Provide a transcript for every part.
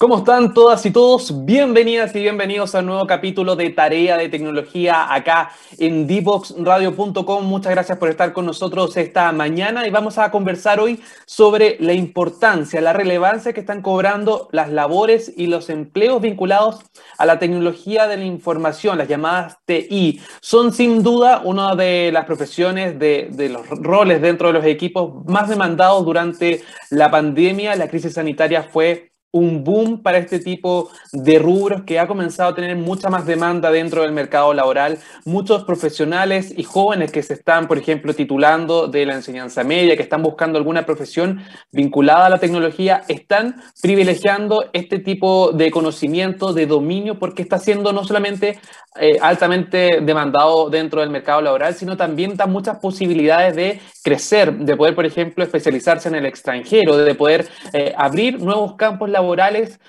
¿Cómo están todas y todos? Bienvenidas y bienvenidos a un nuevo capítulo de Tarea de Tecnología acá en divoxradio.com. Muchas gracias por estar con nosotros esta mañana y vamos a conversar hoy sobre la importancia, la relevancia que están cobrando las labores y los empleos vinculados a la tecnología de la información, las llamadas TI. Son sin duda una de las profesiones, de, de los roles dentro de los equipos más demandados durante la pandemia. La crisis sanitaria fue un boom para este tipo de rubros que ha comenzado a tener mucha más demanda dentro del mercado laboral. Muchos profesionales y jóvenes que se están, por ejemplo, titulando de la enseñanza media, que están buscando alguna profesión vinculada a la tecnología, están privilegiando este tipo de conocimiento, de dominio, porque está siendo no solamente eh, altamente demandado dentro del mercado laboral, sino también da muchas posibilidades de crecer, de poder, por ejemplo, especializarse en el extranjero, de poder eh, abrir nuevos campos laborales,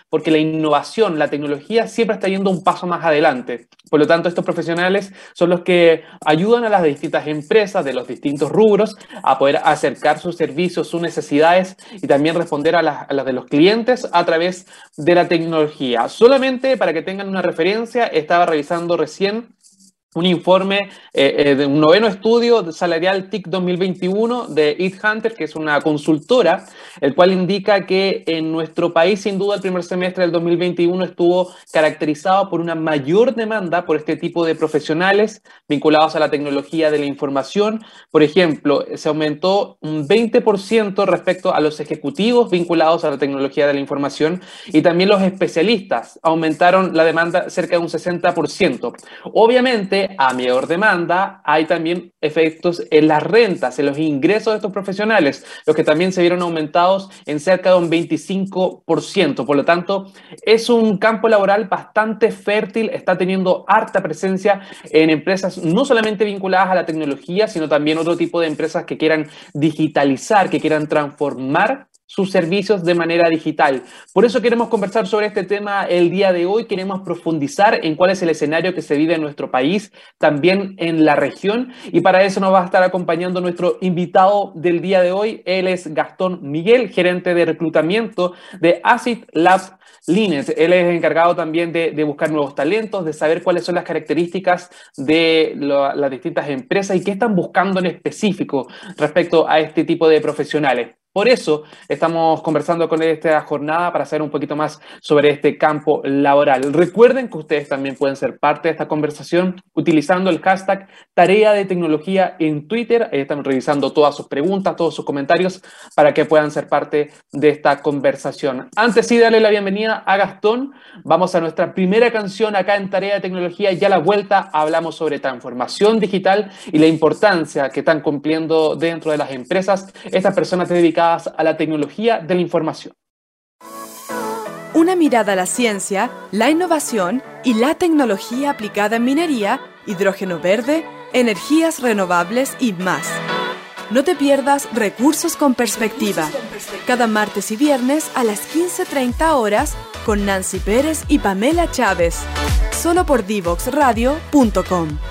porque la innovación, la tecnología siempre está yendo un paso más adelante. Por lo tanto, estos profesionales son los que ayudan a las distintas empresas de los distintos rubros a poder acercar sus servicios, sus necesidades y también responder a las, a las de los clientes a través de la tecnología. Solamente para que tengan una referencia, estaba revisando recién un informe eh, eh, de un noveno estudio salarial TIC 2021 de Eat Hunter, que es una consultora, el cual indica que en nuestro país, sin duda, el primer semestre del 2021 estuvo caracterizado por una mayor demanda por este tipo de profesionales vinculados a la tecnología de la información. Por ejemplo, se aumentó un 20% respecto a los ejecutivos vinculados a la tecnología de la información y también los especialistas aumentaron la demanda cerca de un 60%. Obviamente, a mayor demanda, hay también efectos en las rentas, en los ingresos de estos profesionales, los que también se vieron aumentados en cerca de un 25%. Por lo tanto, es un campo laboral bastante fértil, está teniendo harta presencia en empresas no solamente vinculadas a la tecnología, sino también otro tipo de empresas que quieran digitalizar, que quieran transformar sus servicios de manera digital. Por eso queremos conversar sobre este tema el día de hoy, queremos profundizar en cuál es el escenario que se vive en nuestro país, también en la región, y para eso nos va a estar acompañando nuestro invitado del día de hoy, él es Gastón Miguel, gerente de reclutamiento de Acid Labs Lines. Él es encargado también de, buscar nuevos talentos, de saber cuáles son las características de las distintas empresas y qué están buscando en específico respecto a este tipo de profesionales. Por eso estamos conversando con esta jornada para saber un poquito más sobre este campo laboral. Recuerden que ustedes también pueden ser parte de esta conversación utilizando el hashtag Tarea de Tecnología en Twitter. Ahí estamos revisando todas sus preguntas, todos sus comentarios para que puedan ser parte de esta conversación. Antes sí, darle la bienvenida a Gastón. Vamos a nuestra primera canción acá en Tarea de Tecnología y a la vuelta hablamos sobre transformación digital y la importancia que están cumpliendo dentro de las empresas estas personas dedicadas a la tecnología de la información. Una mirada a la ciencia, la innovación y la tecnología aplicada en minería, hidrógeno verde, energías renovables y más. No te pierdas Recursos con Perspectiva, cada martes y viernes a las 15.30 horas con Nancy Pérez y Pamela Chávez, solo por divoxradio.com.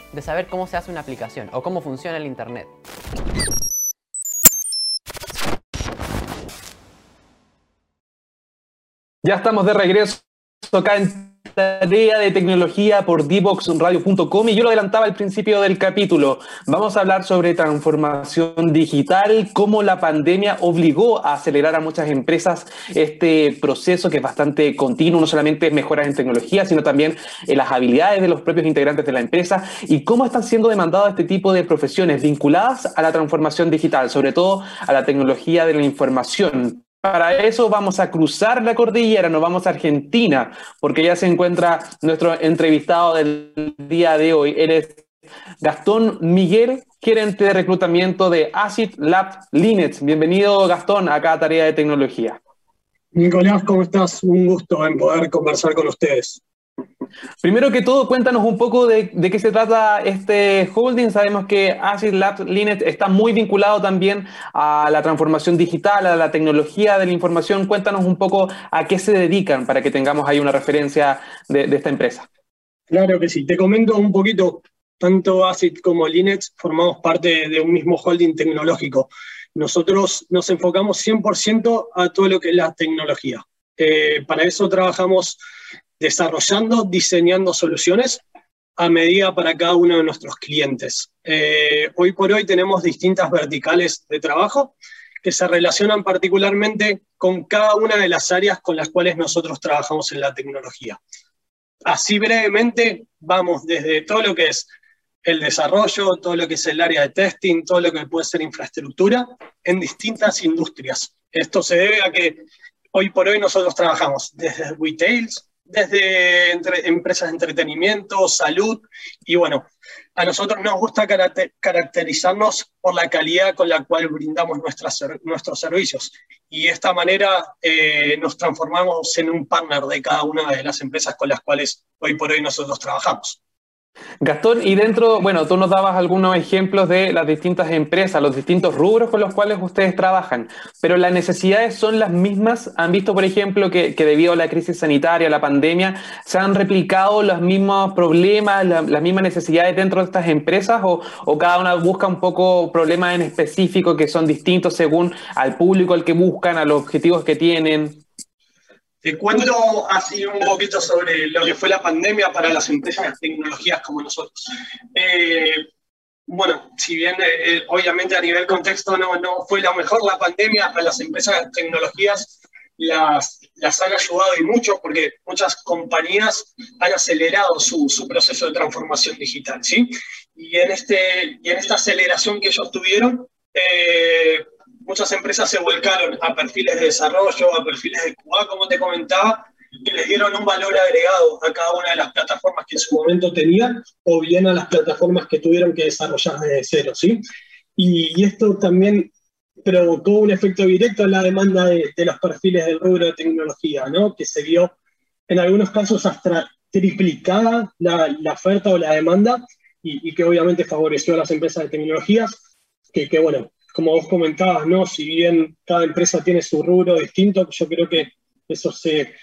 de saber cómo se hace una aplicación o cómo funciona el Internet. Ya estamos de regreso acá en tarea de tecnología por divoxradio.com y yo lo adelantaba al principio del capítulo. Vamos a hablar sobre transformación digital, cómo la pandemia obligó a acelerar a muchas empresas este proceso que es bastante continuo, no solamente mejoras en tecnología, sino también en las habilidades de los propios integrantes de la empresa y cómo están siendo demandadas este tipo de profesiones vinculadas a la transformación digital, sobre todo a la tecnología de la información para eso vamos a cruzar la cordillera, nos vamos a Argentina, porque ya se encuentra nuestro entrevistado del día de hoy. Eres Gastón Miguel, gerente de reclutamiento de Acid Lab Linux. Bienvenido, Gastón, acá a Tarea de Tecnología. Nicolás, ¿cómo estás? Un gusto en poder conversar con ustedes. Primero que todo, cuéntanos un poco de, qué se trata este holding. Sabemos que Acid Labs Linet está muy vinculado también a la transformación digital, a la tecnología de la información. Cuéntanos un poco a qué se dedican para que tengamos ahí una referencia de, esta empresa. Claro que sí. Te comento un poquito. Tanto Acid como Linet formamos parte de un mismo holding tecnológico. Nosotros nos enfocamos 100% a todo lo que es la tecnología. Eh, para eso trabajamos desarrollando, diseñando soluciones a medida para cada uno de nuestros clientes. Eh, hoy por hoy tenemos distintas verticales de trabajo que se relacionan particularmente con cada una de las áreas con las cuales nosotros trabajamos en la tecnología. Así brevemente, vamos desde todo lo que es el desarrollo, todo lo que es el área de testing, todo lo que puede ser infraestructura en distintas industrias. Esto se debe a que hoy por hoy nosotros trabajamos desde retails, desde empresas de entretenimiento, salud, y bueno, a nosotros nos gusta caracterizarnos por la calidad con la cual brindamos nuestros servicios. Y de esta manera eh, nos transformamos en un partner de cada una de las empresas con las cuales hoy por hoy nosotros trabajamos. Gastón, y dentro, bueno, tú nos dabas algunos ejemplos de las distintas empresas, los distintos rubros con los cuales ustedes trabajan, pero las necesidades son las mismas. ¿Han visto, por ejemplo, que, debido a la crisis sanitaria, la pandemia, se han replicado los mismos problemas, las mismas necesidades dentro de estas empresas o, o, cada una busca un poco problemas en específico que son distintos según al público al que buscan, a los objetivos que tienen? Te cuento así un poquito sobre lo que fue la pandemia para las empresas de tecnologías como nosotros. Eh, bueno, si bien eh, eh, obviamente a nivel contexto no, no fue lo mejor la pandemia, a las empresas de tecnologías las, las han ayudado y mucho porque muchas compañías han acelerado su, su proceso de transformación digital, ¿sí? Y en, este, y en esta aceleración que ellos tuvieron, muchas empresas se volcaron a perfiles de desarrollo, a perfiles de QA, como te comentaba, que les dieron un valor agregado a cada una de las plataformas que en su momento tenían, o bien a las plataformas que tuvieron que desarrollar desde cero, ¿sí? Y, esto también provocó un efecto directo en la demanda de, los perfiles del rubro de tecnología, ¿no? Que se vio en algunos casos hasta triplicada la, oferta o la demanda y, que obviamente favoreció a las empresas de tecnologías, que, que bueno, como vos comentabas, ¿no? Si bien cada empresa tiene su rubro distinto, yo creo que eso se,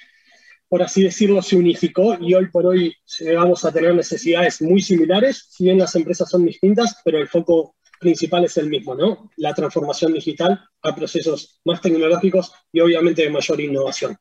por así decirlo, se unificó y hoy por hoy vamos a tener necesidades muy similares, si bien las empresas son distintas, pero el foco principal es el mismo, ¿no? La transformación digital a procesos más tecnológicos y obviamente de mayor innovación.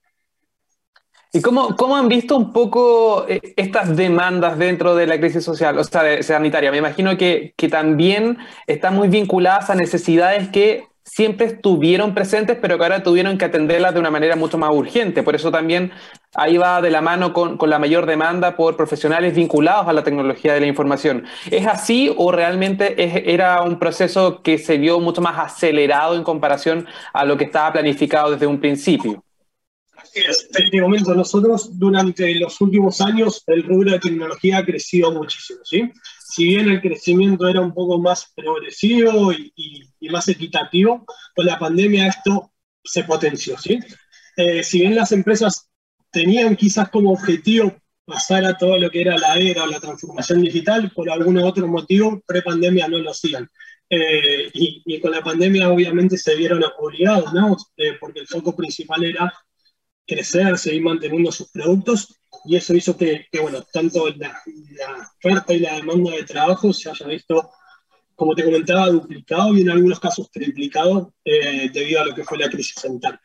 ¿Y cómo, cómo, han visto un poco eh, estas demandas dentro de la crisis social, o sea, sanitaria? Me imagino que, que también están muy vinculadas a necesidades que siempre estuvieron presentes, pero que ahora tuvieron que atenderlas de una manera mucho más urgente. Por eso también ahí va de la mano con, con, la mayor demanda por profesionales vinculados a la tecnología de la información. ¿Es así o realmente era un proceso que se vio mucho más acelerado en comparación a lo que estaba planificado desde un principio? En este momento, nosotros durante los últimos años el rubro de tecnología ha crecido muchísimo, ¿sí? Si bien el crecimiento era un poco más progresivo y, más equitativo, con la pandemia esto se potenció, ¿sí? Eh, si bien las empresas tenían quizás como objetivo pasar a todo lo que era la era o la transformación digital, por algún otro motivo, pre-pandemia no lo hacían. Eh, y, con la pandemia obviamente se vieron obligados, ¿no? Eh, porque el foco principal era crecer, seguir manteniendo sus productos y eso hizo que, bueno, tanto la, oferta y la demanda de trabajo se haya visto, como te comentaba, duplicado y en algunos casos triplicado eh, debido a lo que fue la crisis sanitaria.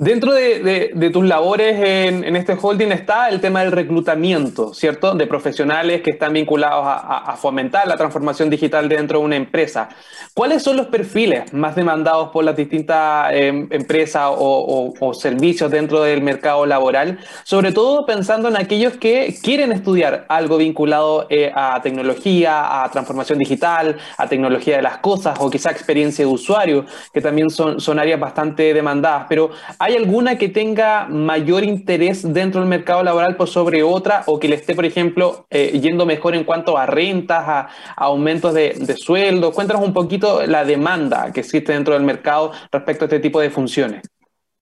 Dentro de, tus labores en, este holding está el tema del reclutamiento, ¿cierto? De profesionales que están vinculados a, fomentar la transformación digital dentro de una empresa. ¿Cuáles son los perfiles más demandados por las distintas em, empresas o, servicios dentro del mercado laboral? Sobre todo pensando en aquellos que quieren estudiar algo vinculado eh, a tecnología, a transformación digital, a tecnología de las cosas o quizá experiencia de usuario, que también son, son áreas bastante demandadas. Pero hay ¿Hay alguna que tenga mayor interés dentro del mercado laboral por sobre otra o que le esté, por ejemplo, eh, yendo mejor en cuanto a rentas, a, aumentos de, sueldo? Cuéntanos un poquito la demanda que existe dentro del mercado respecto a este tipo de funciones.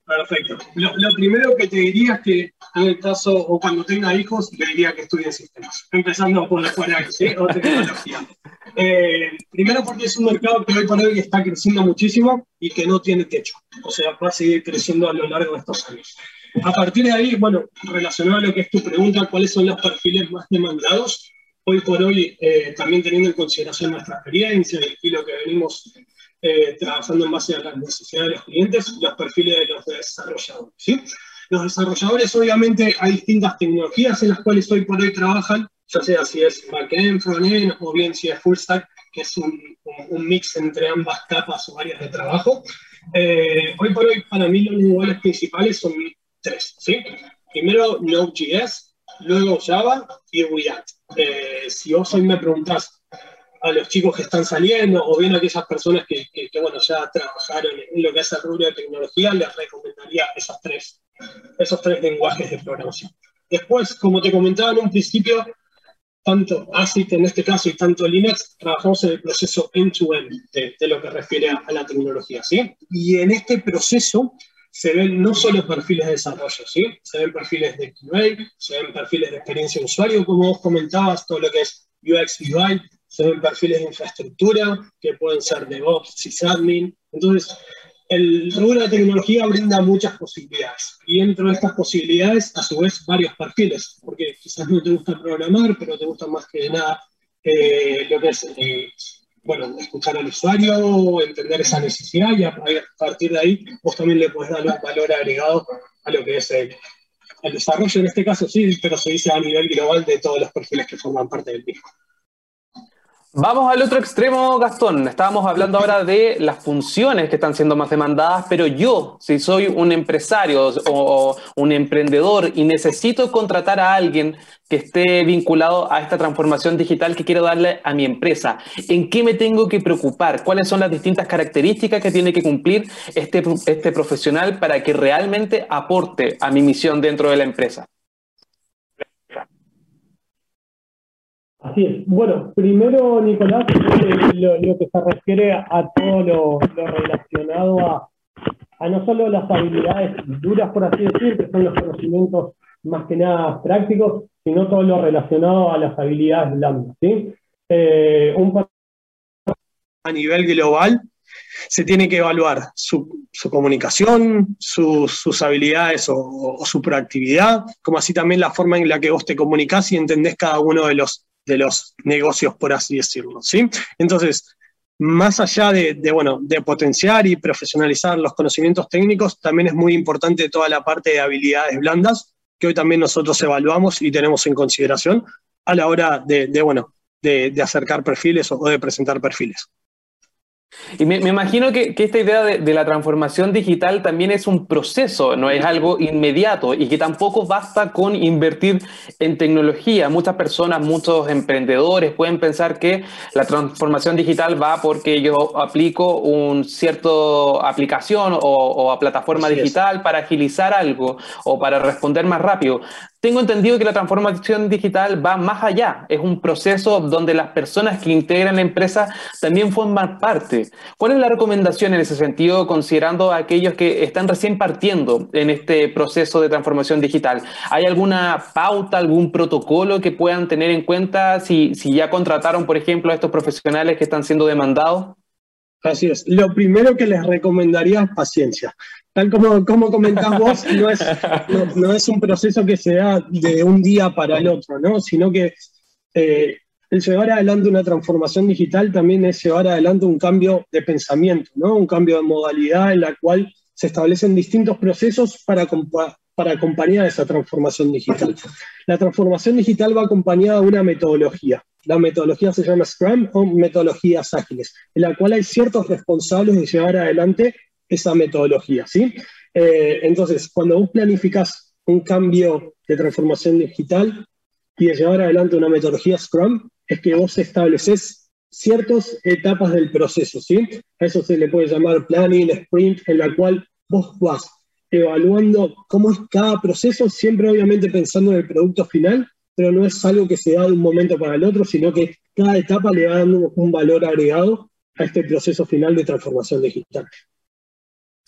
Perfecto. Lo, primero que te diría es que en el caso, o cuando tenga hijos, le diría que estudien sistemas, empezando por, por ahí, ¿sí? o tecnología. Eh, primero porque es un mercado que hoy por hoy está creciendo muchísimo y que no tiene techo, o sea, va a seguir creciendo a lo largo de estos años. A partir de ahí, bueno, relacionado a lo que es tu pregunta, ¿cuáles son los perfiles más demandados? Hoy por hoy, eh, también teniendo en consideración nuestra experiencia y lo que venimos eh, trabajando en base a las necesidades de los clientes, los perfiles de los desarrolladores. ¿sí? Los desarrolladores, obviamente, hay distintas tecnologías en las cuales hoy por hoy trabajan, ya sea si es backend, frontend o bien si es full stack, que es un, un mix entre ambas capas o áreas de trabajo. Eh, hoy por hoy, para mí, los niveles principales son tres. ¿sí? Primero, Node.js, luego Java y React. Eh, si vos hoy me preguntás a los chicos que están saliendo o bien a aquellas personas que, bueno, ya trabajaron en lo que es el rubro de tecnología, les recomendaría esos tres, esos tres lenguajes de programación. Después, como te comentaba en un principio, tanto ACID en este caso y tanto Linux, trabajamos en el proceso end-to-end de, lo que refiere a, la tecnología, ¿sí? Y en este proceso se ven no solo perfiles de desarrollo, ¿sí? Se ven perfiles de QA, se ven perfiles de experiencia de usuario, como vos comentabas, todo lo que es UX, UI, se ven perfiles de infraestructura, que pueden ser DevOps, sysadmin. Entonces, el rubro de tecnología brinda muchas posibilidades. Y dentro de estas posibilidades, a su vez, varios perfiles, porque quizás no te gusta programar, pero te gusta más que nada eh, lo que es, eh, bueno, escuchar al usuario, entender esa necesidad y a partir de ahí vos también le puedes dar un valor agregado a lo que es el, el desarrollo, en este caso sí, pero se dice a nivel global de todos los perfiles que forman parte del mismo. Vamos al otro extremo, Gastón. Estábamos hablando ahora de las funciones que están siendo más demandadas, pero yo, si soy un empresario o un emprendedor y necesito contratar a alguien que esté vinculado a esta transformación digital que quiero darle a mi empresa, ¿en qué me tengo que preocupar? ¿Cuáles son las distintas características que tiene que cumplir este, este profesional para que realmente aporte a mi misión dentro de la empresa? Así es. Bueno, primero, Nicolás, lo, que se refiere a todo lo, relacionado a, no solo las habilidades duras, por así decir, que son los conocimientos más que nada prácticos, sino todo lo relacionado a las habilidades blandas. ¿sí? Eh, a nivel global, se tiene que evaluar su, comunicación, sus habilidades o, o, su proactividad, como así también la forma en la que vos te comunicás y entendés cada uno de los de los negocios, por así decirlo. ¿sí? Entonces, más allá de, bueno, de potenciar y profesionalizar los conocimientos técnicos, también es muy importante toda la parte de habilidades blandas, que hoy también nosotros evaluamos y tenemos en consideración a la hora de, bueno, de, acercar perfiles o de presentar perfiles. Y me, imagino que, esta idea de, la transformación digital también es un proceso, no es algo inmediato y que tampoco basta con invertir en tecnología. Muchas personas, muchos emprendedores pueden pensar que la transformación digital va porque yo aplico un cierto aplicación o, a plataforma digital para agilizar algo o para responder más rápido. Tengo entendido que la transformación digital va más allá, es un proceso donde las personas que integran la empresa también forman parte. ¿Cuál es la recomendación en ese sentido, considerando a aquellos que están recién partiendo en este proceso de transformación digital? ¿Hay alguna pauta, algún protocolo que puedan tener en cuenta si, si ya contrataron, por ejemplo, a estos profesionales que están siendo demandados? Así es. Lo primero que les recomendaría es paciencia tal como, como comentás vos, no es, no, es, un proceso que se da de un día para el otro, ¿no? sino que eh, el llevar adelante una transformación digital también es llevar adelante un cambio de pensamiento, ¿no? un cambio de modalidad en la cual se establecen distintos procesos para, para acompañar esa transformación digital. La transformación digital va acompañada de una metodología. La metodología se llama Scrum o metodologías ágiles, en la cual hay ciertos responsables de llevar adelante esa metodología. ¿sí? Eh, entonces, cuando vos planificás un cambio de transformación digital y de llevar adelante una metodología Scrum, es que vos estableces ciertas etapas del proceso, ¿sí? A eso se le puede llamar planning, sprint, en la cual vos vas evaluando cómo es cada proceso, siempre obviamente pensando en el producto final, pero no es algo que se da de un momento para el otro, sino que cada etapa le va dando un valor agregado a este proceso final de transformación digital.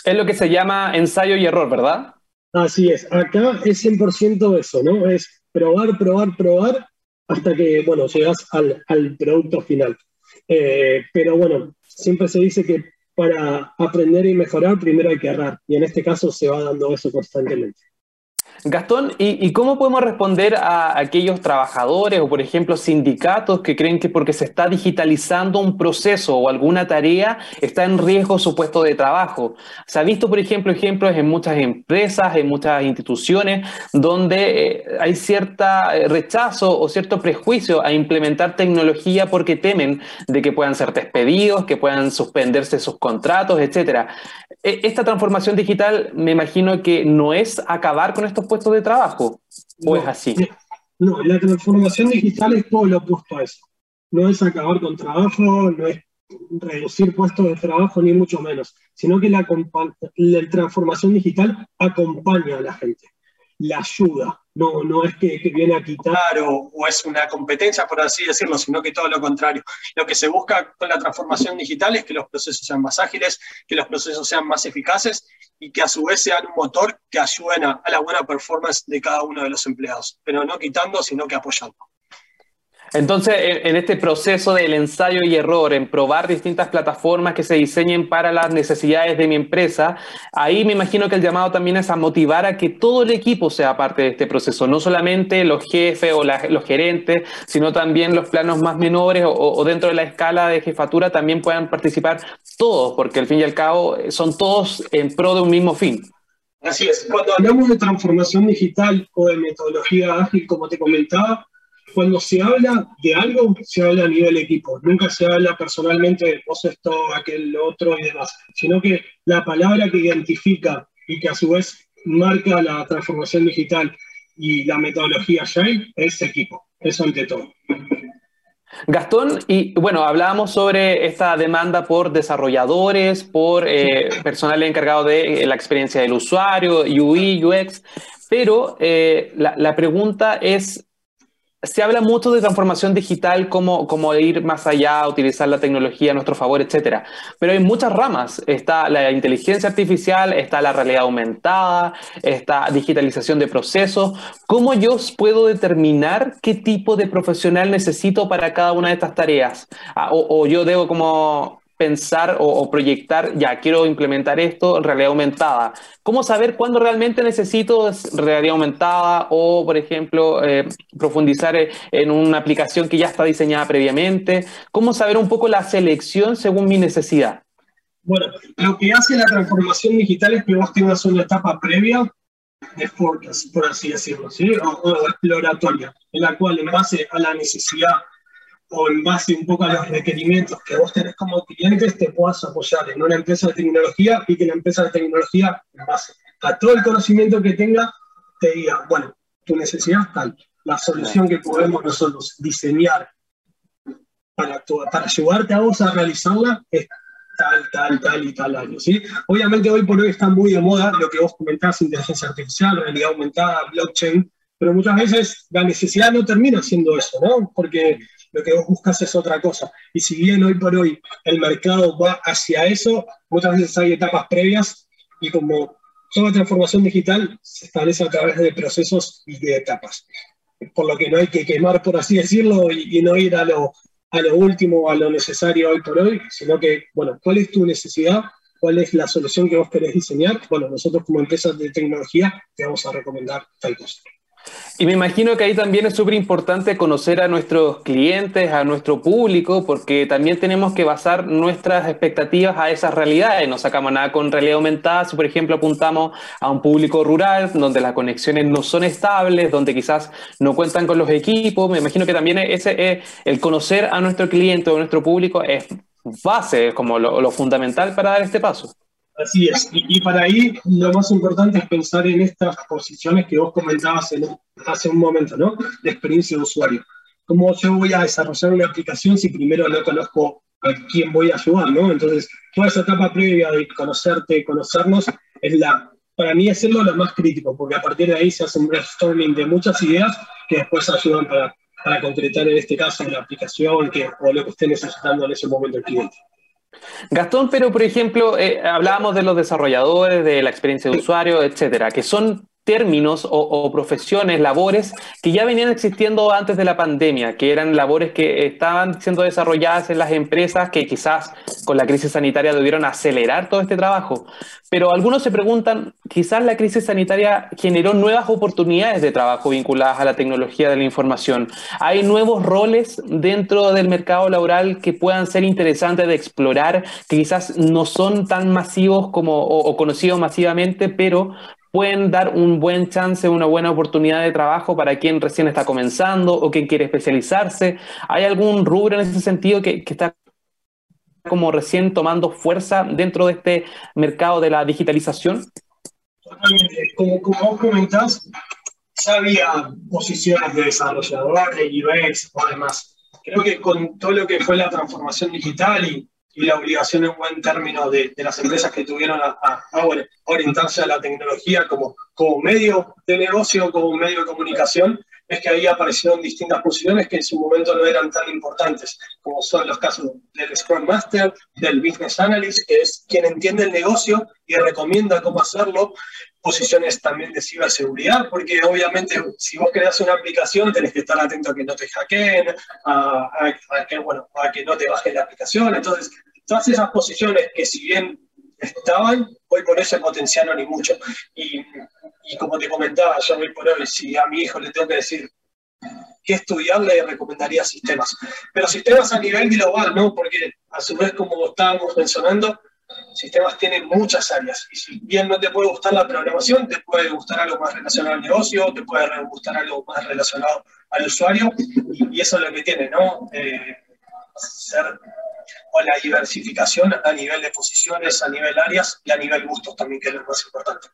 Es lo que se llama ensayo y error, ¿verdad? Así es. Acá es 100% eso, ¿no? Es probar, probar, probar hasta que, bueno, llegas al, producto final. Eh, pero bueno, siempre se dice que para aprender y mejorar primero hay que errar. Y en este caso se va dando eso constantemente. Gastón, ¿y, cómo podemos responder a aquellos trabajadores o, por ejemplo, sindicatos que creen que porque se está digitalizando un proceso o alguna tarea está en riesgo su puesto de trabajo? Se ha visto, por ejemplo, ejemplos en muchas empresas, en muchas instituciones, donde eh, hay cierto eh, rechazo o cierto prejuicio a implementar tecnología porque temen de que puedan ser despedidos, que puedan suspenderse sus contratos, etc. E, esta transformación digital, me imagino que no es acabar con estos puestos de trabajo, ¿o es así? No, la transformación digital es todo lo opuesto a eso. No es acabar con trabajo, no es reducir puestos de trabajo, ni mucho menos, sino que la, la transformación digital acompaña a la gente la ayuda. No, no es que, viene a quitar o, es una competencia, por así decirlo, sino que todo lo contrario. Lo que se busca con la transformación digital es que los procesos sean más ágiles, que los procesos sean más eficaces y que a su vez sean un motor que ayuden a la buena performance de cada uno de los empleados, pero no quitando, sino que apoyando. Entonces, en, este proceso del ensayo y error, en probar distintas plataformas que se diseñen para las necesidades de mi empresa, ahí me imagino que el llamado también es a motivar a que todo el equipo sea parte de este proceso, no solamente los jefes o los gerentes, sino también los planos más menores o, dentro de la escala de jefatura también puedan participar todos, porque al fin y al cabo son todos en pro de un mismo fin. Así es, cuando hablamos de transformación digital o de metodología ágil, como te comentaba, cuando se habla de algo, se habla a nivel equipo. Nunca se habla personalmente de vos esto, aquel otro y demás, sino que la palabra que identifica y que a su vez marca la transformación digital y la metodología Shine es equipo. Eso ante todo. Gastón, y bueno, hablábamos sobre esta demanda por desarrolladores, por eh, personal encargado de la experiencia del usuario, UI, UX, pero eh, la, la, pregunta es, se habla mucho de transformación digital, como, como ir más allá, utilizar la tecnología a nuestro favor, etcétera. Pero hay muchas ramas. Está la inteligencia artificial, está la realidad aumentada, está digitalización de procesos. ¿Cómo yo puedo determinar qué tipo de profesional necesito para cada una de estas tareas? Ah, o, o yo debo como pensar o, proyectar, ya quiero implementar esto en realidad aumentada. ¿Cómo saber cuándo realmente necesito realidad aumentada o, por ejemplo, eh, profundizar en una aplicación que ya está diseñada previamente? ¿Cómo saber un poco la selección según mi necesidad? Bueno, lo que hace la transformación digital es que vos tengas una etapa previa de forecast, por así decirlo, ¿sí? o exploratoria, en la cual en base a la necesidad o en base un poco a los requerimientos que vos tenés como clientes, te puedas apoyar en una empresa de tecnología y que la empresa de tecnología, en base a todo el conocimiento que tenga, te diga, bueno, tu necesidad es tal, la solución que podemos nosotros diseñar para, para ayudarte a vos a realizarla es tal, tal, tal y tal año, ¿sí? Obviamente hoy por hoy está muy de moda lo que vos comentás, inteligencia artificial, realidad aumentada, blockchain, pero muchas veces la necesidad no termina siendo eso, ¿no? Porque lo que vos buscas es otra cosa. Y si bien hoy por hoy el mercado va hacia eso, muchas veces hay etapas previas y como toda transformación digital se establece a través de procesos y de etapas. Por lo que no hay que quemar, por así decirlo, y, no ir a lo, a lo último, a lo necesario hoy por hoy, sino que, bueno, ¿cuál es tu necesidad? ¿Cuál es la solución que vos querés diseñar? Bueno, nosotros como empresas de tecnología te vamos a recomendar tal cosa. Y me imagino que ahí también es súper importante conocer a nuestros clientes, a nuestro público, porque también tenemos que basar nuestras expectativas a esas realidades. No sacamos nada con realidad aumentada si, por ejemplo, apuntamos a un público rural donde las conexiones no son estables, donde quizás no cuentan con los equipos. Me imagino que también ese es el conocer a nuestro cliente o a nuestro público es base, es como lo fundamental para dar este paso. Así es, y, para ahí lo más importante es pensar en estas posiciones que vos comentabas hace un momento, ¿no? De experiencia de usuario. ¿Cómo yo voy a desarrollar una aplicación si primero no conozco a quién voy a ayudar, ¿no? Entonces, toda esa etapa previa de conocerte, conocernos, es la, para mí es lo más crítico, porque a partir de ahí se hace un brainstorming de muchas ideas que después ayudan para, para concretar en este caso la aplicación que, o lo que esté necesitando en ese momento el cliente. Gastón, pero por ejemplo, eh, hablábamos de los desarrolladores, de la experiencia de usuario, etcétera, que son términos o, profesiones, labores que ya venían existiendo antes de la pandemia, que eran labores que estaban siendo desarrolladas en las empresas que quizás con la crisis sanitaria debieron acelerar todo este trabajo. Pero algunos se preguntan, quizás la crisis sanitaria generó nuevas oportunidades de trabajo vinculadas a la tecnología de la información. ¿Hay nuevos roles dentro del mercado laboral que puedan ser interesantes de explorar, que quizás no son tan masivos como, o conocidos masivamente, pero pueden dar un buen chance, una buena oportunidad de trabajo para quien recién está comenzando o quien quiere especializarse. ¿Hay algún rubro en ese sentido que, está como recién tomando fuerza dentro de este mercado de la digitalización? Como, como vos comentás, ya había posiciones de desarrollador, de UX o demás. Creo que con todo lo que fue la transformación digital y y la obligación en buen término de, las empresas que tuvieron a, orientarse a la tecnología como, como medio de negocio, como medio de comunicación, es que ahí aparecieron distintas posiciones que en su momento no eran tan importantes, como son los casos del Scrum Master, del Business Analyst, que es quien entiende el negocio y recomienda cómo hacerlo, posiciones también de ciberseguridad, porque obviamente si vos creas una aplicación tenés que estar atento a que no te hackeen, a, que, bueno, a que no te baje la aplicación, entonces todas esas posiciones que si bien estaban, hoy por eso se potenciaron y mucho. Y, y, como te comentaba, yo hoy por hoy, si a mi hijo le tengo que decir qué estudiar, le recomendaría sistemas. Pero sistemas a nivel global, ¿no? Porque a su vez, como estábamos mencionando, sistemas tienen muchas áreas. Y si bien no te puede gustar la programación, te puede gustar algo más relacionado al negocio, te puede gustar algo más relacionado al usuario. Y, eso es lo que tiene, ¿no? Eh, ser o la diversificación a nivel de posiciones, a nivel áreas y a nivel gustos también, que es lo más importante.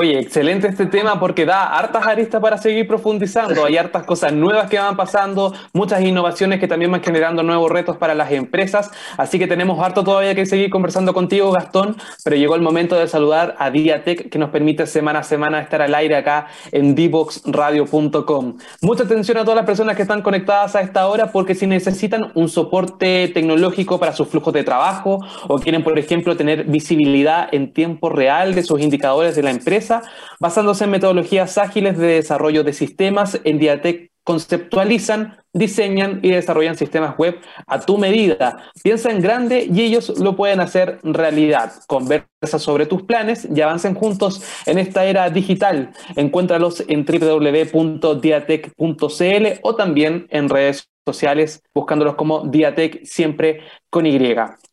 Oye, excelente este tema porque da hartas aristas para seguir profundizando. Hay hartas cosas nuevas que van pasando, muchas innovaciones que también van generando nuevos retos para las empresas. Así que tenemos harto todavía que seguir conversando contigo, Gastón. Pero llegó el momento de saludar a Diatec, que nos permite semana a semana estar al aire acá en dboxradio.com. Mucha atención a todas las personas que están conectadas a esta hora porque si necesitan un soporte tecnológico para sus flujos de trabajo o quieren, por ejemplo, tener visibilidad en tiempo real de sus indicadores de la empresa, basándose en metodologías ágiles de desarrollo de sistemas, en Diatec conceptualizan, diseñan y desarrollan sistemas web a tu medida. Piensa en grande y ellos lo pueden hacer realidad. Conversa sobre tus planes y avancen juntos en esta era digital. Encuéntralos en www.diatec.cl o también en redes sociales buscándolos como Diatec siempre con Y.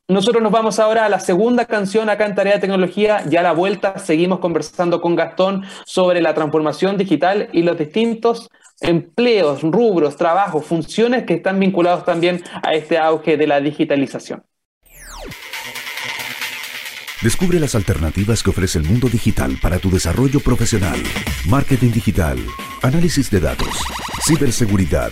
Nosotros nos vamos ahora a la segunda canción acá en Tarea de Tecnología. Ya a la vuelta seguimos conversando con Gastón sobre la transformación digital y los distintos empleos, rubros, trabajos, funciones que están vinculados también a este auge de la digitalización. Descubre las alternativas que ofrece el mundo digital para tu desarrollo profesional. Marketing digital, análisis de datos, ciberseguridad,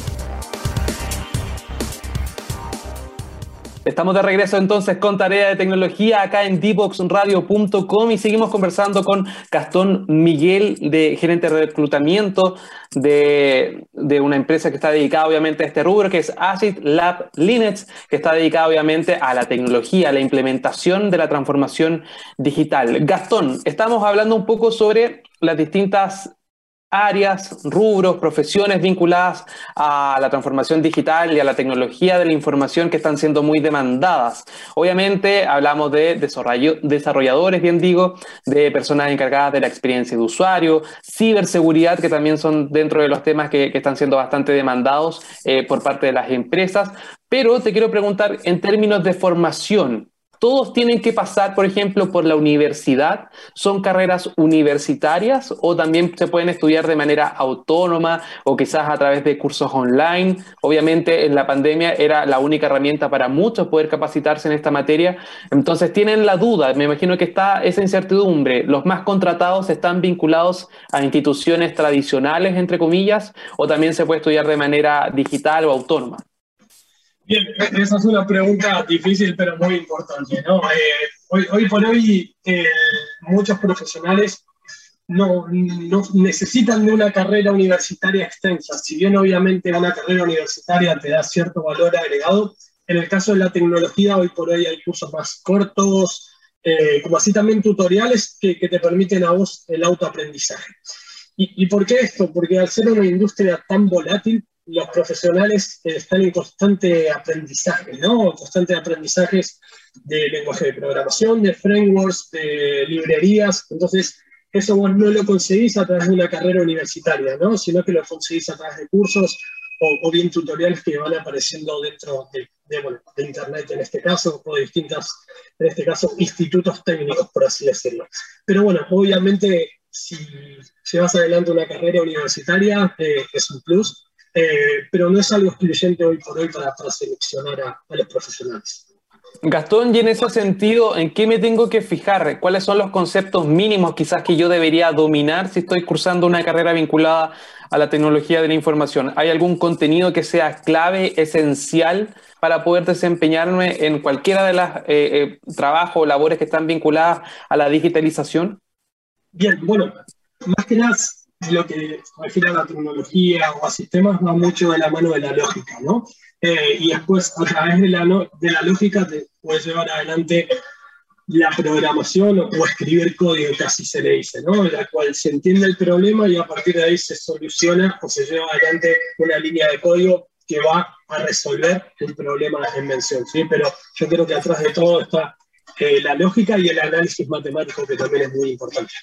Estamos de regreso entonces con tarea de tecnología acá en dboxradio.com y seguimos conversando con Gastón Miguel, de gerente de reclutamiento de, de, una empresa que está dedicada obviamente a este rubro, que es Acid Lab Linux, que está dedicada obviamente a la tecnología, a la implementación de la transformación digital. Gastón, estamos hablando un poco sobre las distintas áreas, rubros, profesiones vinculadas a la transformación digital y a la tecnología de la información que están siendo muy demandadas. Obviamente hablamos de desarrolladores, bien digo, de personas encargadas de la experiencia de usuario, ciberseguridad, que también son dentro de los temas que, están siendo bastante demandados eh, por parte de las empresas. Pero te quiero preguntar en términos de formación, todos tienen que pasar, por ejemplo, por la universidad. ¿Son carreras universitarias o también se pueden estudiar de manera autónoma o quizás a través de cursos online? Obviamente en la pandemia era la única herramienta para muchos poder capacitarse en esta materia. Entonces tienen la duda, me imagino que está esa incertidumbre. ¿Los más contratados están vinculados a instituciones tradicionales, entre comillas, o también se puede estudiar de manera digital o autónoma? Bien, esa es una pregunta difícil pero muy importante. ¿no? Eh, hoy, hoy, por hoy eh, muchos profesionales no, no, necesitan de una carrera universitaria extensa. Si bien obviamente una carrera universitaria te da cierto valor agregado, en el caso de la tecnología hoy por hoy hay cursos más cortos, eh, como así también tutoriales que, que, te permiten a vos el autoaprendizaje. ¿Y, ¿Y por qué esto? Porque al ser una industria tan volátil, los profesionales están en constante aprendizaje, ¿no? Constante aprendizajes de lenguaje de programación, de frameworks, de librerías. Entonces, eso vos no lo conseguís a través de una carrera universitaria, ¿no? Sino que lo conseguís a través de cursos o, bien tutoriales que van apareciendo dentro de, Internet en este caso, o de distintas, en este caso, institutos técnicos, por así decirlo. Pero bueno, obviamente, si llevas adelante una carrera universitaria, eh, es un plus eh, pero no es algo excluyente hoy por hoy para, seleccionar a, los profesionales. Gastón, y en ese sentido, ¿en qué me tengo que fijar? ¿Cuáles son los conceptos mínimos quizás que yo debería dominar si estoy cursando una carrera vinculada a la tecnología de la información? ¿Hay algún contenido que sea clave, esencial para poder desempeñarme en cualquiera de los eh, eh, trabajos o labores que están vinculadas a la digitalización? Bien, bueno, más que nada lo que refiere a la tecnología o a sistemas va mucho de la mano de la lógica, ¿no? Eh, y después a través de la, de la lógica te puedes llevar adelante la programación o, escribir código, así se le dice, ¿no? En la cual se entiende el problema y a partir de ahí se soluciona o se lleva adelante una línea de código que va a resolver el problema en mención, ¿sí? Pero yo creo que atrás de todo está eh, la lógica y el análisis matemático, que también es muy importante.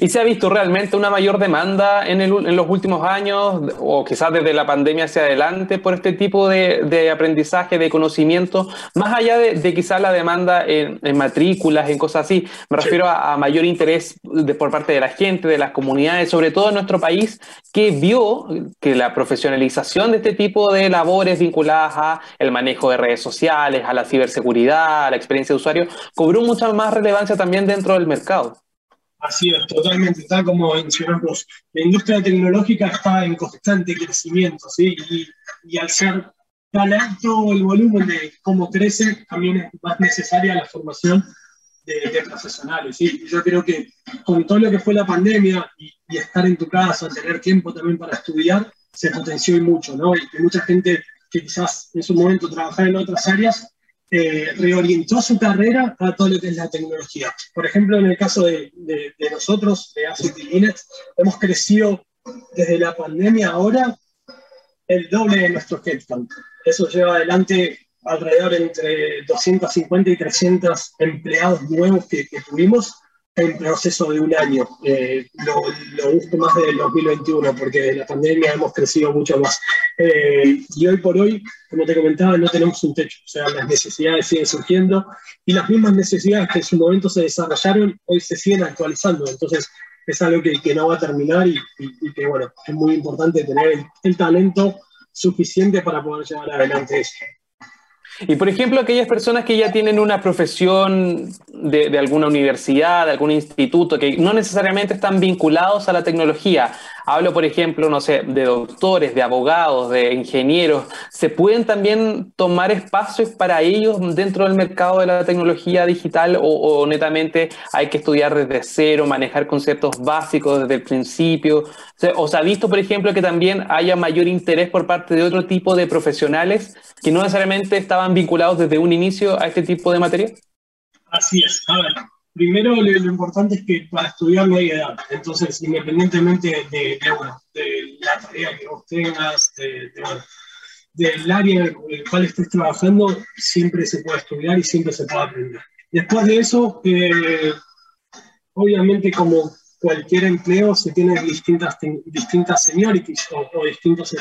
¿Y se ha visto realmente una mayor demanda en, los últimos años, o quizás desde la pandemia hacia adelante, por este tipo de, aprendizaje, de conocimiento, más allá de, quizás la demanda en, matrículas, en cosas así? Me refiero a, mayor interés por parte de la gente, de las comunidades, sobre todo en nuestro país, que vio que la profesionalización de este tipo de labores vinculadas a el manejo de redes sociales, a la ciberseguridad, a la experiencia de usuario, cobró mucha más relevancia también dentro del mercado. Así es, totalmente. Está como mencionamos, la industria tecnológica está en constante crecimiento, ¿sí? Y, al ser tan alto el volumen de cómo crece, también es más necesaria la formación de, profesionales, ¿sí? yo creo que con todo lo que fue la pandemia y, estar en tu casa, tener tiempo también para estudiar, se potenció y mucho, ¿no? Y que mucha gente que quizás en su momento trabajaba en otras áreas, eh, reorientó su carrera a todo lo que es la tecnología. Por ejemplo, en el caso de, nosotros, de ACT hemos crecido desde la pandemia ahora el doble de nuestro headcount. Eso lleva adelante alrededor entre 250 y 300 empleados nuevos que, que tuvimos en proceso de un año. Eh, lo, lo, más del 2021 porque de la pandemia hemos crecido mucho más. Eh, y hoy por hoy, como te comentaba, no tenemos un techo. O sea, las necesidades siguen surgiendo y las mismas necesidades que en su momento se desarrollaron, hoy se siguen actualizando. Entonces, es algo que, que no va a terminar y, y, que, bueno, es muy importante tener el, el talento suficiente para poder llevar adelante eso. Y por ejemplo, aquellas personas que ya tienen una profesión de, alguna universidad, de algún instituto, que no necesariamente están vinculados a la tecnología. Hablo, por ejemplo, no sé, de doctores, de abogados, de ingenieros. ¿Se pueden también tomar espacios para ellos dentro del mercado de la tecnología digital o, o netamente hay que estudiar desde cero, manejar conceptos básicos desde el principio? ¿O se ha visto, por ejemplo, que también haya mayor interés por parte de otro tipo de profesionales que no necesariamente estaban vinculados desde un inicio a este tipo de materia? Así es. A ver, primero lo, importante es que para estudiar no hay edad. Entonces, independientemente de, de, la tarea que vos tengas, del área en el cual estés trabajando, siempre se puede estudiar y siempre se puede aprender. Después de eso, eh, obviamente como cualquier empleo se tiene distintas, distintas seniorities o, distintos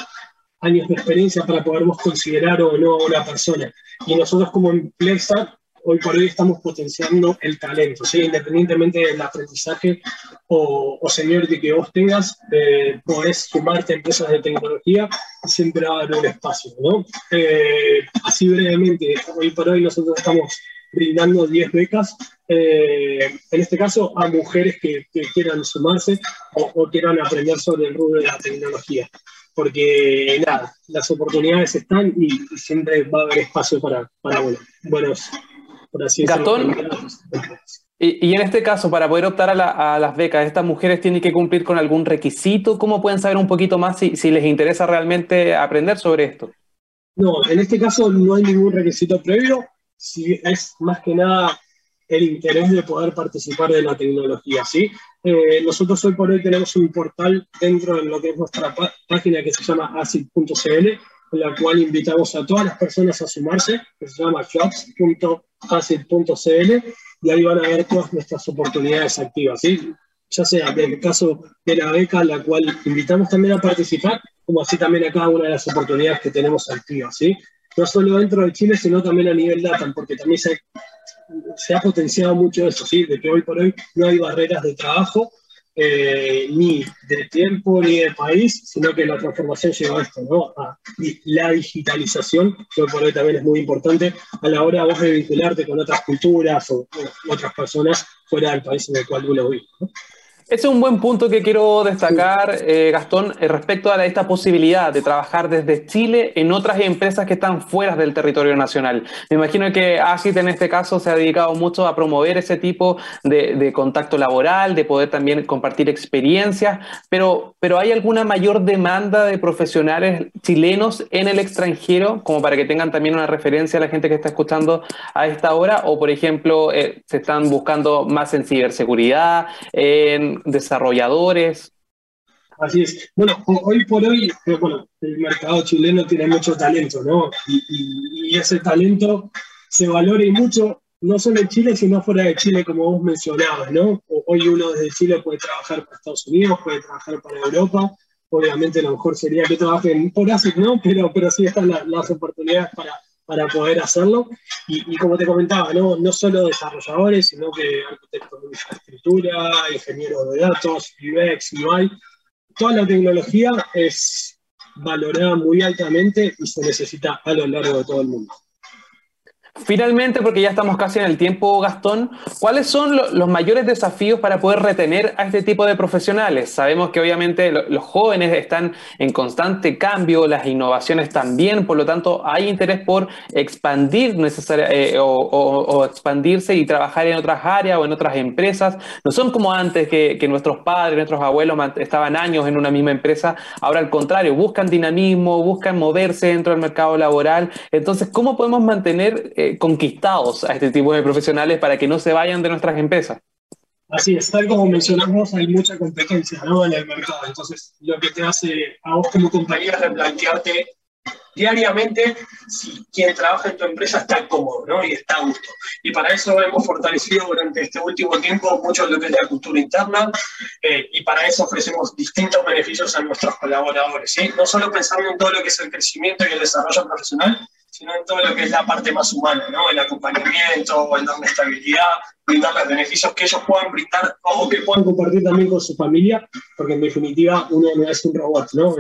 años de experiencia para podernos considerar o no a una persona. Y nosotros como empresa hoy por hoy estamos potenciando el talento, ¿sí? independientemente del aprendizaje o, o seniority que vos tengas, eh, podés sumarte a empresas de tecnología, siempre va a haber un espacio. ¿no? Eh, así brevemente, hoy por hoy nosotros estamos brindando 10 becas, eh, en este caso a mujeres que, quieran sumarse o, quieran aprender sobre el rubro de la tecnología. Porque nada, las oportunidades están y, siempre va a haber espacio para, para bueno, buenos, Gastón, y, en este caso, para poder optar a, las becas, ¿estas mujeres tienen que cumplir con algún requisito? ¿Cómo pueden saber un poquito más si, les interesa realmente aprender sobre esto? No, en este caso no hay ningún requisito previo, si es más que nada el interés de poder participar de la tecnología, ¿sí? Eh, nosotros hoy por hoy tenemos un portal dentro de lo que es nuestra página que se llama acid.cl, en la cual invitamos a todas las personas a sumarse, que se llama jobs.acid.cl, y ahí van a ver todas nuestras oportunidades activas, ¿sí? ya sea en el caso de la beca, la cual invitamos también a participar, como así también a cada una de las oportunidades que tenemos activas, ¿sí? No solo dentro de Chile, sino también a nivel data, porque también se, se ha potenciado mucho eso, ¿sí? De que hoy por hoy no hay barreras de trabajo, eh, ni de tiempo ni de país, sino que la transformación llegó a esto, ¿no? A la digitalización, que por hoy también es muy importante a la hora de vincularte con otras culturas o, otras personas fuera del país en el cual uno vive. Ese es un buen punto que quiero destacar, eh, Gastón, eh, respecto a esta posibilidad de trabajar desde Chile en otras empresas que están fuera del territorio nacional. Me imagino que ACIT en este caso se ha dedicado mucho a promover ese tipo de, contacto laboral, de poder también compartir experiencias, pero, pero ¿hay alguna mayor demanda de profesionales chilenos en el extranjero, como para que tengan también una referencia a la gente que está escuchando a esta hora? O, por ejemplo, eh, se están buscando más en ciberseguridad, en desarrolladores. Así es. Bueno, hoy por hoy, eh, bueno, el mercado chileno tiene mucho talento, ¿no? Y, ese talento se valora y mucho, no solo en Chile, sino fuera de Chile, como vos mencionabas, ¿no? Hoy uno desde Chile puede trabajar para Estados Unidos, puede trabajar para Europa. Obviamente lo mejor sería que trabajen por ASIC, ¿no? Pero, pero sí están las oportunidades para, para poder hacerlo. Y, como te comentaba, ¿no? no solo desarrolladores, sino que arquitectos de infraestructura, ingenieros de datos, UX, UI. Toda la tecnología es valorada muy altamente y se necesita a lo largo de todo el mundo. Finalmente, porque ya estamos casi en el tiempo, Gastón, ¿cuáles son los mayores desafíos para poder retener a este tipo de profesionales? Sabemos que obviamente los jóvenes están en constante cambio, las innovaciones también, por lo tanto hay interés por expandir eh, o, expandirse y trabajar en otras áreas o en otras empresas. No son como antes que, nuestros padres, nuestros abuelos estaban años en una misma empresa, ahora al contrario, buscan dinamismo, buscan moverse dentro del mercado laboral. Entonces, ¿cómo podemos mantener conquistados a este tipo de profesionales para que no se vayan de nuestras empresas. Así es, tal como mencionamos, hay mucha competencia ¿no? en el mercado. Entonces, lo que te hace a vos como compañía es replantearte diariamente si quien trabaja en tu empresa está cómodo ¿no? y está a gusto. Y para eso hemos fortalecido durante este último tiempo mucho lo que es la cultura interna eh, y para eso ofrecemos distintos beneficios a nuestros colaboradores. ¿sí? No solo pensando en todo lo que es el crecimiento y el desarrollo profesional, sino en todo lo que es la parte más humana, ¿no? el acompañamiento, el darle estabilidad, brindarles beneficios que ellos puedan brindar o que puedan compartir también con su familia, porque en definitiva uno no es un robot, ¿no?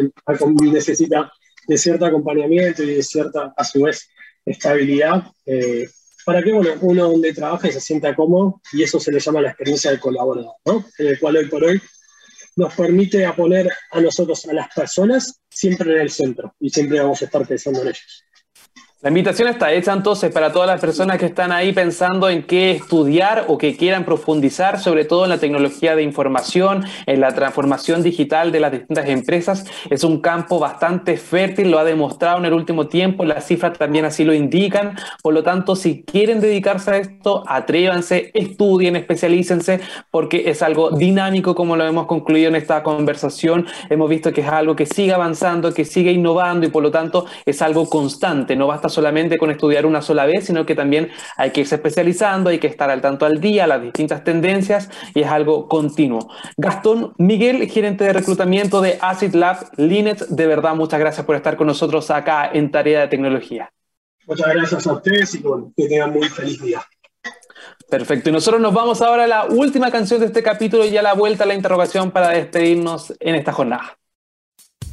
necesita de cierto acompañamiento y de cierta, a su vez, estabilidad. Eh, para que bueno, uno donde trabaja se sienta cómodo y eso se le llama la experiencia del colaborador, ¿no? en el cual hoy por hoy nos permite a poner a nosotros, a las personas, siempre en el centro y siempre vamos a estar pensando en ellos. La invitación está hecha entonces para todas las personas que están ahí pensando en qué estudiar o que quieran profundizar, sobre todo en la tecnología de información, en la transformación digital de las distintas empresas. Es un campo bastante fértil, lo ha demostrado en el último tiempo, las cifras también así lo indican. Por lo tanto, si quieren dedicarse a esto, atrévanse, estudien, especialícense, porque es algo dinámico, como lo hemos concluido en esta conversación. Hemos visto que es algo que sigue avanzando, que sigue innovando y por lo tanto es algo constante. No basta solamente con estudiar una sola vez, sino que también hay que irse especializando, hay que estar al tanto al día, las distintas tendencias y es algo continuo. Gastón Miguel, gerente de reclutamiento de Acid Lab Linet, de verdad muchas gracias por estar con nosotros acá en Tarea de Tecnología. Muchas gracias a ustedes y que tengan muy feliz día. Perfecto, y nosotros nos vamos ahora a la última canción de este capítulo y ya la vuelta a la interrogación para despedirnos en esta jornada.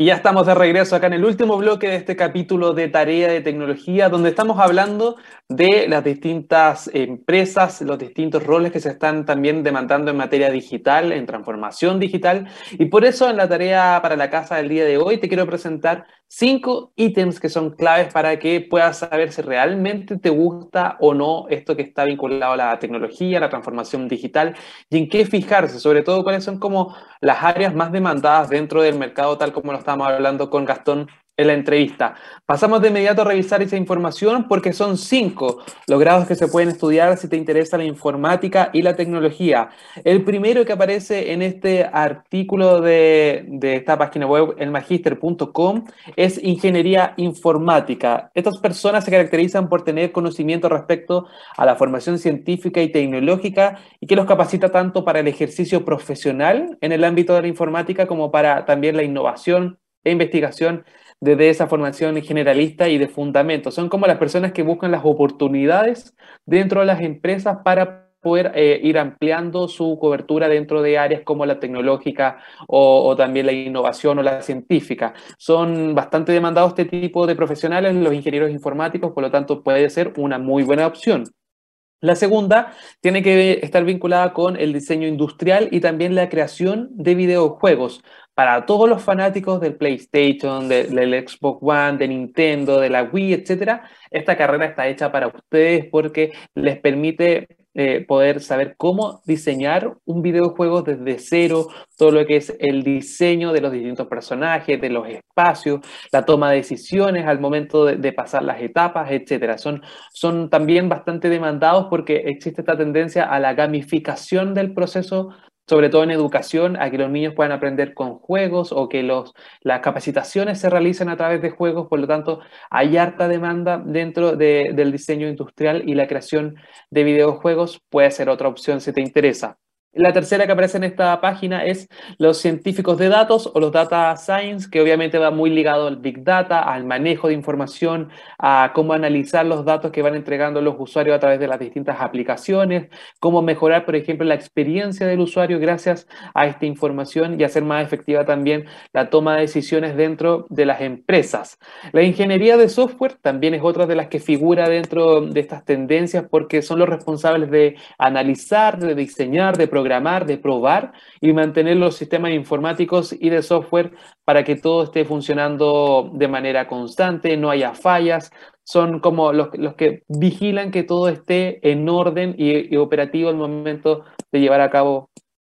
Y ya estamos de regreso acá en el último bloque de este capítulo de Tarea de Tecnología, donde estamos hablando de las distintas empresas, los distintos roles que se están también demandando en materia digital, en transformación digital. Y por eso en la tarea para la casa del día de hoy te quiero presentar cinco ítems que son claves para que puedas saber si realmente te gusta o no esto que está vinculado a la tecnología, la transformación digital y en qué fijarse, sobre todo cuáles son como las áreas más demandadas dentro del mercado, tal como lo estamos hablando con Gastón en la entrevista. Pasamos de inmediato a revisar esa información porque son cinco los grados que se pueden estudiar si te interesa la informática y la tecnología. El primero que aparece en este artículo de, de esta página web, elmagister.com, es ingeniería informática. Estas personas se caracterizan por tener conocimiento respecto a la formación científica y tecnológica y que los capacita tanto para el ejercicio profesional en el ámbito de la informática como para también la innovación e investigación desde esa formación generalista y de fundamento. Son como las personas que buscan las oportunidades dentro de las empresas para poder eh, ir ampliando su cobertura dentro de áreas como la tecnológica o, o, también la innovación o la científica. Son bastante demandados este tipo de profesionales, los ingenieros informáticos, por lo tanto puede ser una muy buena opción. La segunda tiene que estar vinculada con el diseño industrial y también la creación de videojuegos. Para todos los fanáticos del PlayStation, del Xbox One, de Nintendo, de la Wii, etc., esta carrera está hecha para ustedes porque les permite eh, poder saber cómo diseñar un videojuego desde cero, todo lo que es el diseño de los distintos personajes, de los espacios, la toma de decisiones al momento de, pasar las etapas, etc. Son, son también bastante demandados porque existe esta tendencia a la gamificación del proceso sobre todo en educación, a que los niños puedan aprender con juegos o que los, las capacitaciones se realicen a través de juegos, por lo tanto, hay harta demanda dentro del diseño industrial y la creación de videojuegos puede ser otra opción si te interesa. La tercera que aparece en esta página es los científicos de datos o los data science, que obviamente va muy ligado al big data, al manejo de información, a cómo analizar los datos que van entregando los usuarios a través de las distintas aplicaciones, cómo mejorar, por ejemplo, la experiencia del usuario gracias a esta información y hacer más efectiva también la toma de decisiones dentro de las empresas. La ingeniería de software también es otra de las que figura dentro de estas tendencias porque son los responsables de analizar, de diseñar, de de probar y mantener los sistemas informáticos y de software para que todo esté funcionando de manera constante, no haya fallas. Son como los, que vigilan que todo esté en orden y, y operativo al momento de llevar a cabo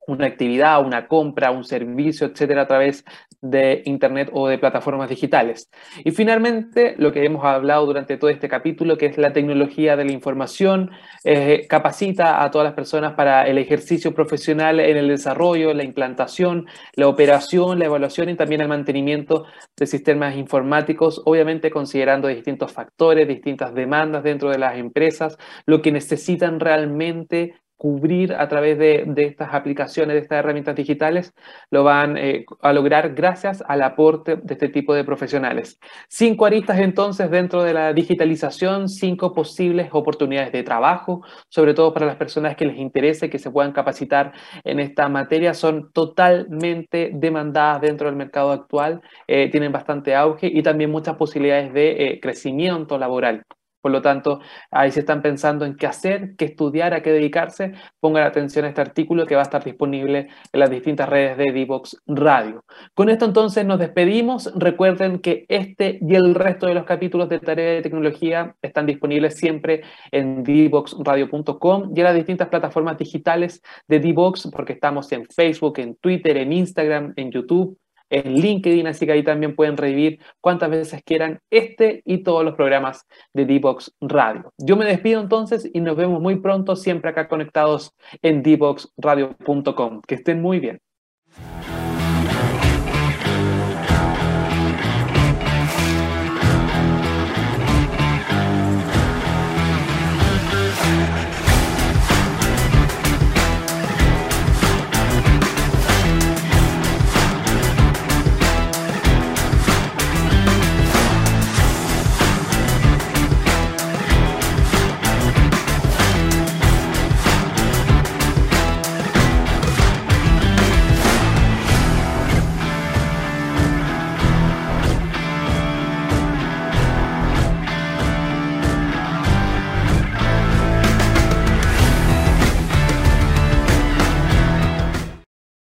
una actividad, una compra, un servicio, etcétera, a través de Internet o de plataformas digitales. Y finalmente, lo que hemos hablado durante todo este capítulo, que es la tecnología de la información, eh, capacita a todas las personas para el ejercicio profesional en el desarrollo, la implantación, la operación, la evaluación y también el mantenimiento de sistemas informáticos, obviamente considerando distintos factores, distintas demandas dentro de las empresas, lo que necesitan realmente cubrir a través de, estas aplicaciones, de estas herramientas digitales, lo van eh, a lograr gracias al aporte de este tipo de profesionales. Cinco aristas entonces dentro de la digitalización, cinco posibles oportunidades de trabajo, sobre todo para las personas que les interese que se puedan capacitar en esta materia, son totalmente demandadas dentro del mercado actual, eh, tienen bastante auge y también muchas posibilidades de eh, crecimiento laboral. Por lo tanto, ahí se están pensando en qué hacer, qué estudiar, a qué dedicarse. Pongan atención a este artículo que va a estar disponible en las distintas redes de Divox Radio. Con esto entonces nos despedimos. Recuerden que este y el resto de los capítulos de Tarea de Tecnología están disponibles siempre en divoxradio.com y en las distintas plataformas digitales de Divox, porque estamos en Facebook, en Twitter, en Instagram, en YouTube en LinkedIn, así que ahí también pueden revivir cuantas veces quieran este y todos los programas de D-Box Radio. Yo me despido entonces y nos vemos muy pronto, siempre acá conectados en dboxradio.com. Que estén muy bien.